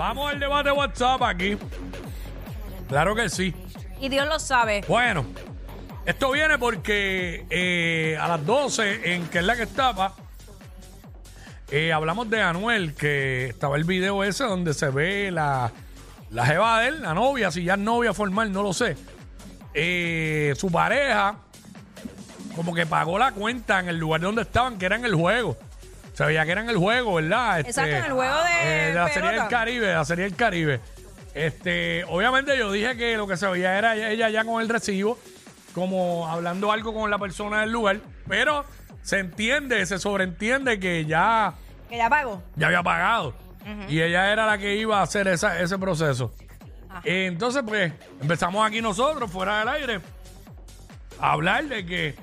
Vamos al debate WhatsApp aquí. Claro que sí. Y Dios lo sabe. Bueno, esto viene porque eh, a las 12, en que es la que estaba, eh, hablamos de Anuel, que estaba el video ese donde se ve la, la jeva de él, la novia, si ya es novia formal, no lo sé. Eh, su pareja, como que pagó la cuenta en el lugar donde estaban, que era en el juego. Se veía que era en el juego, ¿verdad? Este, Exacto, en el juego de eh, de la Serie del pelota. Caribe, de la Serie del Caribe. Este, obviamente yo dije que lo que se veía era ella ya con el recibo, como hablando algo con la persona del lugar, pero se entiende, se sobreentiende que ya, Que ya pago. ya había pagado y ella era la que iba a hacer esa- ese proceso. Eh, Entonces, pues, empezamos aquí nosotros, fuera del aire, a hablar de que,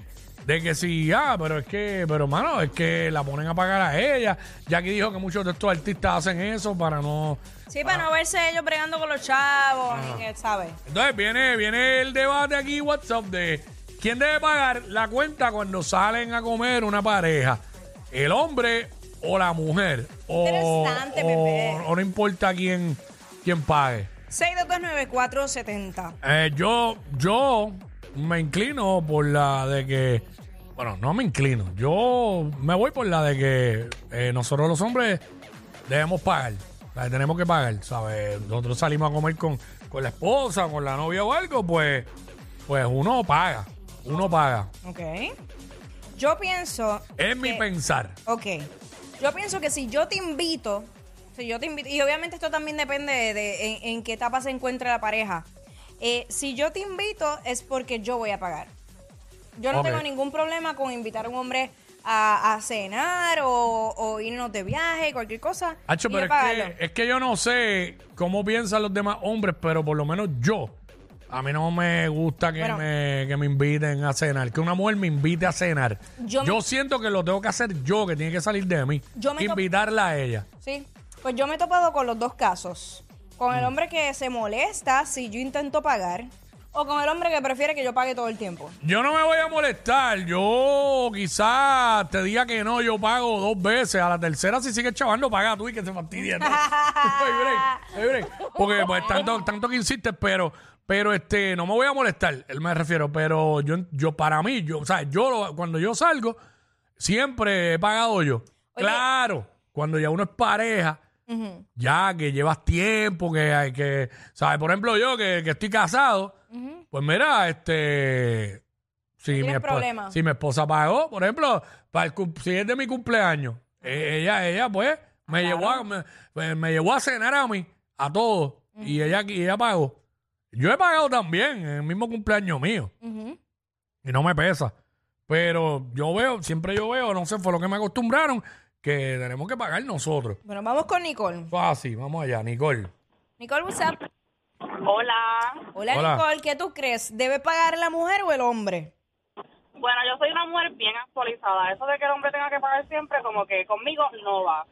de que sí, ah, pero es que, pero mano, es que la ponen a pagar a ella. Jackie dijo que muchos de estos artistas hacen eso para no. Sí, para no verse ellos bregando con los chavos, ni que, ¿sabes? Entonces viene, viene el debate aquí WhatsApp de quién debe pagar la cuenta cuando salen a comer una pareja, el hombre o la mujer. O, Interesante, o- o no importa quién, quién pague. 6229470. Eh, yo, yo me inclino por la de que, bueno, no me inclino, yo me voy por la de que eh, nosotros los hombres debemos pagar, o sea, tenemos que pagar, ¿sabes? Nosotros salimos a comer con, con la esposa, con la novia o algo, pues, pues uno paga, uno paga. Ok. Yo pienso. Es mi que- pensar. Ok. Yo pienso que si yo te invito, si yo te invito, y obviamente esto también depende de, de en, en qué etapa se encuentra la pareja. Eh, si yo te invito es porque yo voy a pagar. Yo no tengo ningún problema con invitar a un hombre a, a cenar o, o irnos de viaje, cualquier cosa. Hacho, pero es que, es que yo no sé cómo piensan los demás hombres, pero por lo menos yo. A mí no me gusta que, Bueno. me, que me inviten a cenar, que una mujer me invite a cenar. Yo, Yo me- siento que lo tengo que hacer yo, que tiene que salir de mí. Yo me Invitarla a ella. Sí, pues yo me he topado con los dos casos. Con Mm. el hombre que se molesta si yo intento pagar o con el hombre que prefiere que yo pague todo el tiempo. Yo no me voy a molestar. Yo quizás te diga que no, yo pago dos veces. A la tercera, si sigues chavando, paga tú y que se fastidie. ¿no? Hay break, hay break. Porque pues tanto, tanto que insistes, pero, pero este, no me voy a molestar, él me refiero. Pero yo, yo para mí, yo, o sea, yo lo- cuando yo salgo, siempre he pagado yo. Claro, cuando ya uno es pareja, ya que llevas tiempo, que hay que, ¿sabes? Por ejemplo, yo que, que estoy casado, pues mira, este, si mi, tienes espo- problema. si mi esposa pagó, por ejemplo, para el si es de mi cumpleaños, eh, ella, ella, pues, me llevó a, me, pues, me llevó a cenar a mí, a todos, y ella, y ella pagó. Yo he pagado también en el mismo cumpleaños mío, y no me pesa. Pero yo veo, siempre yo veo, no sé, fue lo que me acostumbraron, que tenemos que pagar nosotros. Bueno, vamos con Nicole. Fácil, vamos allá, Nicole. Nicole, what's up? Hola. Hola, Hola. Nicole, ¿qué tú crees? ¿Debe pagar la mujer o el hombre? Bueno, yo soy una mujer bien actualizada. Eso de que el hombre tenga que pagar siempre, como que conmigo no va.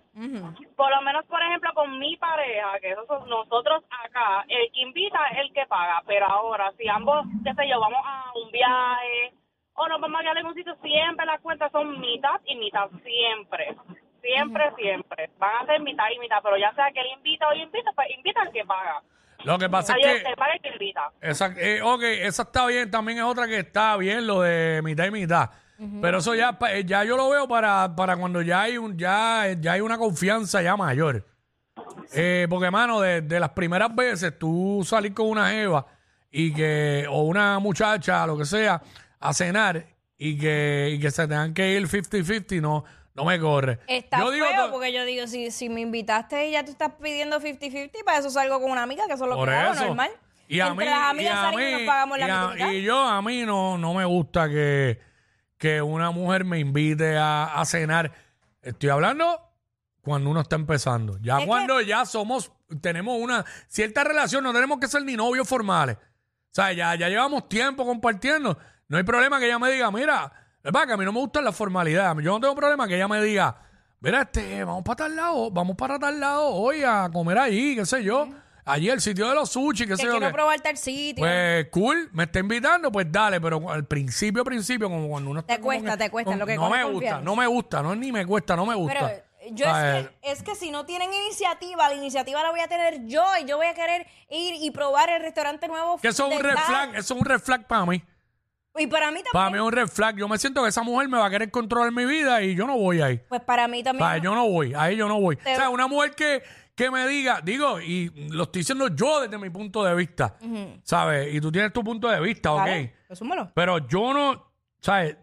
Por lo menos, por ejemplo, con mi pareja, que eso son nosotros acá, el que invita es el que paga. Pero ahora, si ambos, qué sé yo, vamos a un viaje o nos vamos a quedar en un sitio, siempre las cuentas son mitad y mitad, siempre. Siempre, siempre. Van a ser mitad y mitad, pero ya sea que él invita o yo invito, pues invita al que paga. Lo que pasa es que... paga el que invita. Esa, eh, ok, esa está bien. También es otra que está bien, lo de mitad y mitad. Pero eso ya, pa- eh, ya yo lo veo para, para cuando ya hay un, ya, ya hay una confianza ya mayor. Eh, porque, mano, de, de las primeras veces tú salir con una jeva y que, o una muchacha, lo que sea, a cenar y que, y que se tengan que ir 50-50, no, no me corre. Está yo digo feo to- porque yo digo, si, si me invitaste y ya tú estás pidiendo 50-50, para eso salgo con una amiga, que eso es lo Por que hago, eso. normal. Y a Entre mí, las y amigas a salimos y mí- nos pagamos la y a- mitad y mitad. y yo a mí no, no me gusta que, que una mujer me invite a, a cenar. Estoy hablando cuando uno está empezando. Ya Es cuando ya somos, tenemos una cierta relación, no tenemos que ser ni novios formales. O sea, ya, ya llevamos tiempo compartiendo. No hay problema que ella me diga, mira, es verdad que a mí no me gustan las formalidades. Yo no tengo problema que ella me diga, mira, este, vamos para tal lado, vamos para tal lado hoy a comer allí, qué sé yo. Allí el sitio de los sushi, qué Que sé yo. quiero qué. probar tal sitio. Pues cool, me está invitando, pues dale, pero al principio, principio, como cuando uno está Te cuesta, te cuesta, lo que No me gusta, no me gusta, no ni me cuesta, no me gusta. Pero Yo es, que, es que si no tienen iniciativa, la iniciativa la voy a tener yo y yo voy a querer ir y probar el restaurante nuevo. Que eso es un red flag, eso es un red flag para mí. Y para mí Para también. mí es un red flag. Yo me siento que esa mujer me va a querer controlar mi vida y yo no voy ahí. Pues para mí también. Para, yo no voy, ahí yo no voy. Te- O sea, una mujer que, que me diga, digo, y lo estoy diciendo yo desde mi punto de vista, ¿sabes? Y tú tienes tu punto de vista, ¿ok? Resúmelo. Pero yo no, ¿sabes?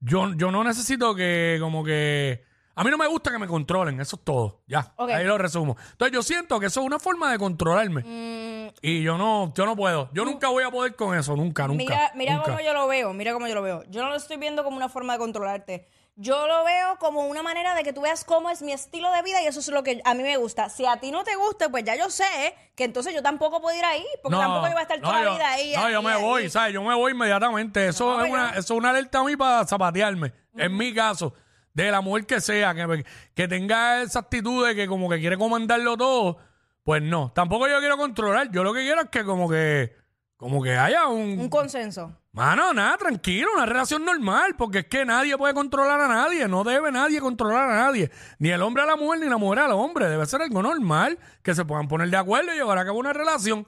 Yo, yo no necesito que, como que. A mí no me gusta que me controlen, eso es todo. Ya, Ok. ahí lo resumo. Entonces yo siento que eso es una forma de controlarme. Mm, Y yo no, yo no puedo. Yo nunca voy a poder con eso, nunca, nunca. mira mira nunca. cómo yo lo veo, mira cómo yo lo veo. Yo no lo estoy viendo como una forma de controlarte. Yo lo veo como una manera de que tú veas cómo es mi estilo de vida y eso es lo que a mí me gusta. Si a ti no te gusta, pues ya yo sé que entonces yo tampoco puedo ir ahí, porque tampoco voy a estar toda la vida ahí. No, yo me ahí. voy, ¿sabes? Yo me voy inmediatamente. Eso, No, es, pero- una, eso es una alerta a mí para zapatearme. En mi caso, de la mujer que sea, que, que tenga esa actitud de que como que quiere comandarlo todo, pues no. Tampoco yo quiero controlar. Yo lo que quiero es que como que, como que haya un... Un consenso. Mano, nada, tranquilo, una relación normal, porque es que nadie puede controlar a nadie, no debe nadie controlar a nadie, ni el hombre a la mujer, ni la mujer al hombre, debe ser algo normal, que se puedan poner de acuerdo y llevar a cabo una relación.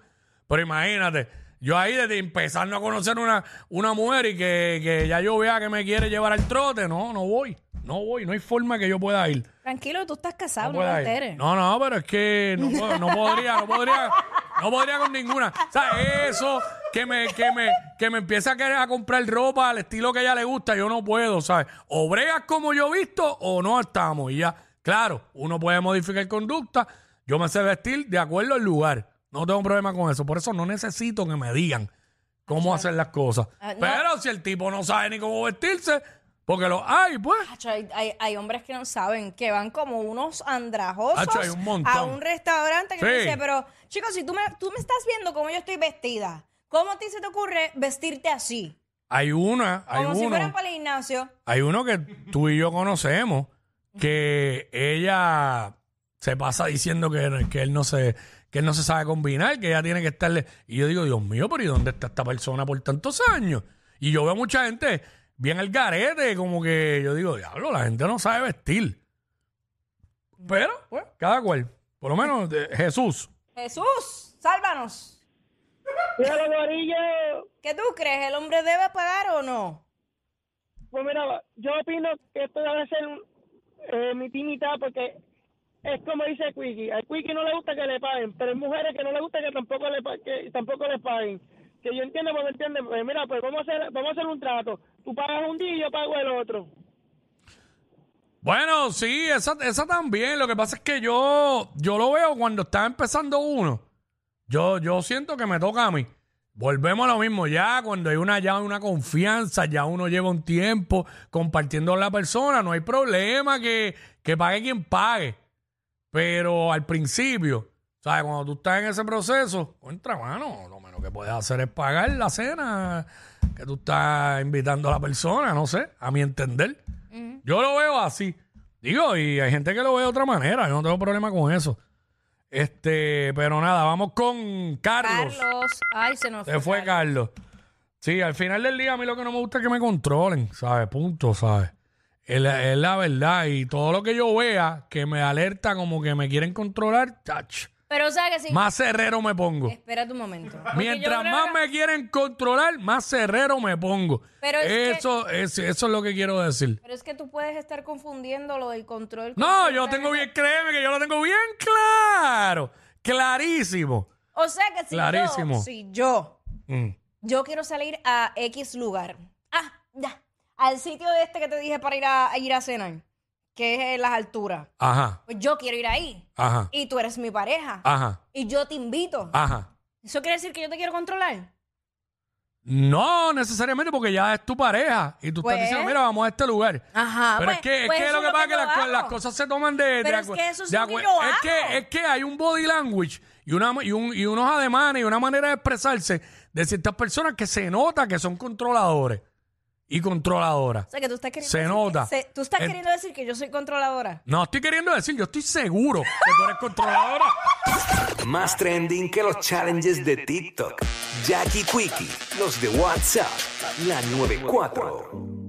Pero imagínate, yo ahí desde empezando a conocer una, una mujer y que, que ya yo vea que me quiere llevar al trote, no, no voy, no voy, no hay forma que yo pueda ir. Tranquilo, tú estás casado, no, pueda te enteres. No, no, pero es que no, puedo- no podría, no podría, no podría con ninguna. O sea, eso que me, que me, que me empieza a querer a comprar ropa al estilo que a ella le gusta, yo no puedo, ¿sabes? O bregas como yo he visto o no estamos. Y ya, claro, uno puede modificar conducta. Yo me sé vestir de acuerdo al lugar. No tengo problema con eso. Por eso no necesito que me digan cómo hacer las cosas. Ah, no. Pero si el tipo no sabe ni cómo vestirse, porque lo hay, pues. Hay, hay- hay hombres que no saben, que van como unos andrajosos hay un a un restaurante que Sí. me dice, pero chicos, si tú me, tú me estás viendo cómo yo estoy vestida, ¿cómo a ti se te ocurre vestirte así? Hay una, hay Como si uno. fueran para el gimnasio. Hay uno que tú y yo conocemos que ella se pasa diciendo que, que él no se que él no se sabe combinar, que ella tiene que estarle. Y yo digo, Dios mío, pero ¿y dónde está esta persona por tantos años? Y yo veo mucha gente bien al garete, como que yo digo, diablo, la gente no sabe vestir. Pero, pues, cada cual. Por lo menos de- Jesús. Jesús, sálvanos. Mira, ¿Qué tú crees? ¿El hombre debe pagar o no? pues mira, yo opino que esto debe ser eh, mi mitad porque es como dice Quickie. Al Quickie no le gusta que le paguen, pero hay mujeres que no le gusta que tampoco le que tampoco le paguen. Que yo entiendo, me entiende. Pues mira, pues vamos a hacer vamos a hacer un trato. Tú pagas un día y yo pago el otro. Bueno, sí, esa, esa también. Lo que pasa es que yo, yo lo veo cuando está empezando uno. Yo, yo siento que me toca a mí. Volvemos a lo mismo, ya cuando hay una, ya una confianza, ya uno lleva un tiempo compartiendo con la persona, no hay problema que, que pague quien pague. Pero al principio, ¿sabes? Cuando tú estás en ese proceso, contra mano, lo menos que puedes hacer es pagar la cena que tú estás invitando a la persona, no sé, a mi entender. Yo lo veo así. Digo, y hay gente que lo ve de otra manera, yo no tengo problema con eso. Este, pero nada, vamos con Carlos. Carlos. Ay, se nos Se fue Carlos. Sí, al final del día a mí lo que no me gusta es que me controlen, ¿sabes? Punto, ¿sabes? Es la, es la verdad. Y todo lo que yo vea que me alerta como que me quieren controlar, chach, Pero o sea que sí. más cerrero me pongo. Espérate un momento. Mientras creo más que- me quieren controlar, más cerrero me pongo. Pero es eso, es, eso es lo que quiero decir. Pero es que tú puedes estar confundiendo lo del control. con No, yo simplemente- tengo bien, créeme que yo lo tengo bien claro. Clarísimo. O sea que si Clarísimo. yo, si yo, Mm. yo quiero salir a X lugar. Ah, ya. Al sitio de este que te dije para ir a, a ir a cenar, que es en las alturas. Ajá, Pues yo quiero ir ahí. ajá, Y tú eres mi pareja. ajá, Y yo te invito. ajá. ¿Eso quiere decir que yo te quiero controlar? No necesariamente porque ya es tu pareja y tú Pues- estás diciendo, mira, vamos a este lugar. Ajá. Pero pues- es que, es pues que eso lo que pasa es que yo las, co- hago. las cosas se toman de, de Pero es acu- que eso es de lo que acu- yo es hago. que es que hay un body language y una y, un- y unos ademanes y una manera de expresarse de ciertas personas que se nota que son controladores y controladoras. O sea, que tú estás queriendo Se decir que- nota. se- tú estás En- queriendo decir que yo soy controladora. No estoy queriendo decir, yo estoy seguro que tú eres controladora. Más trending que los challenges de TikTok. Jackie Quickie, los de WhatsApp, la 94.